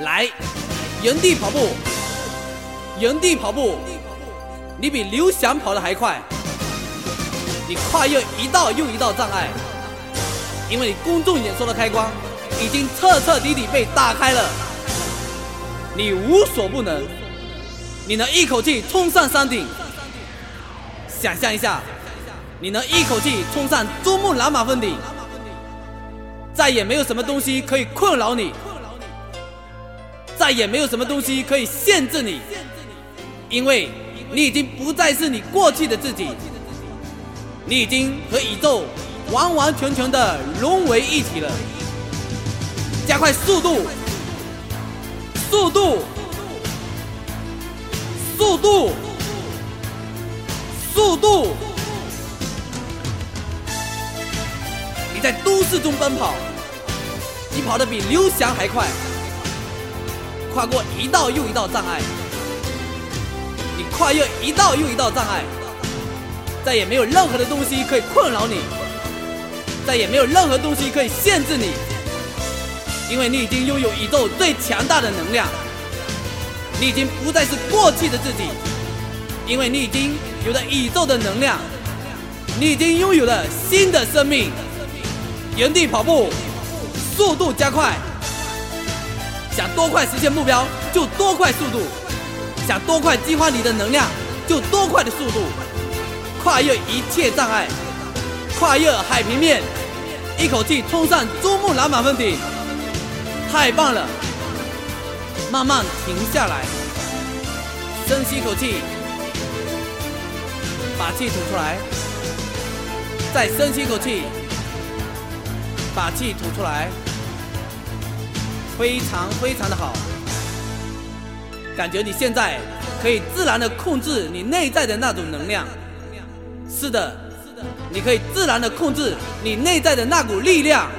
来，原地跑步，原地跑步，你比刘翔跑得还快。你跨越一道又一道障碍，因为你公众演说的开关已经彻彻底底被打开了。你无所不能，你能一口气冲上山顶。想象一下，你能一口气冲上珠穆朗玛峰顶，再也没有什么东西可以困扰你。再也没有什么东西可以限制你，因为你已经不再是你过去的自己，你已经和宇宙完完全全的融为一体了。加快速度，速度，速度，速度！你在都市中奔跑，你跑得比刘翔还快。跨过一道又一道障碍，你跨越一道又一道障碍，再也没有任何的东西可以困扰你，再也没有任何东西可以限制你，因为你已经拥有宇宙最强大的能量，你已经不再是过去的自己，因为你已经有了宇宙的能量，你已经拥有了新的生命。原地跑步，速度加快。想多快实现目标，就多快速度；想多快激发你的能量，就多快的速度。跨越一切障碍，跨越海平面，一口气冲上珠穆朗玛峰顶，太棒了！慢慢停下来，深吸一口气，把气吐出来，再深吸一口气，把气吐出来。非常非常的好，感觉你现在可以自然的控制你内在的那种能量。是的，你可以自然的控制你内在的那股力量。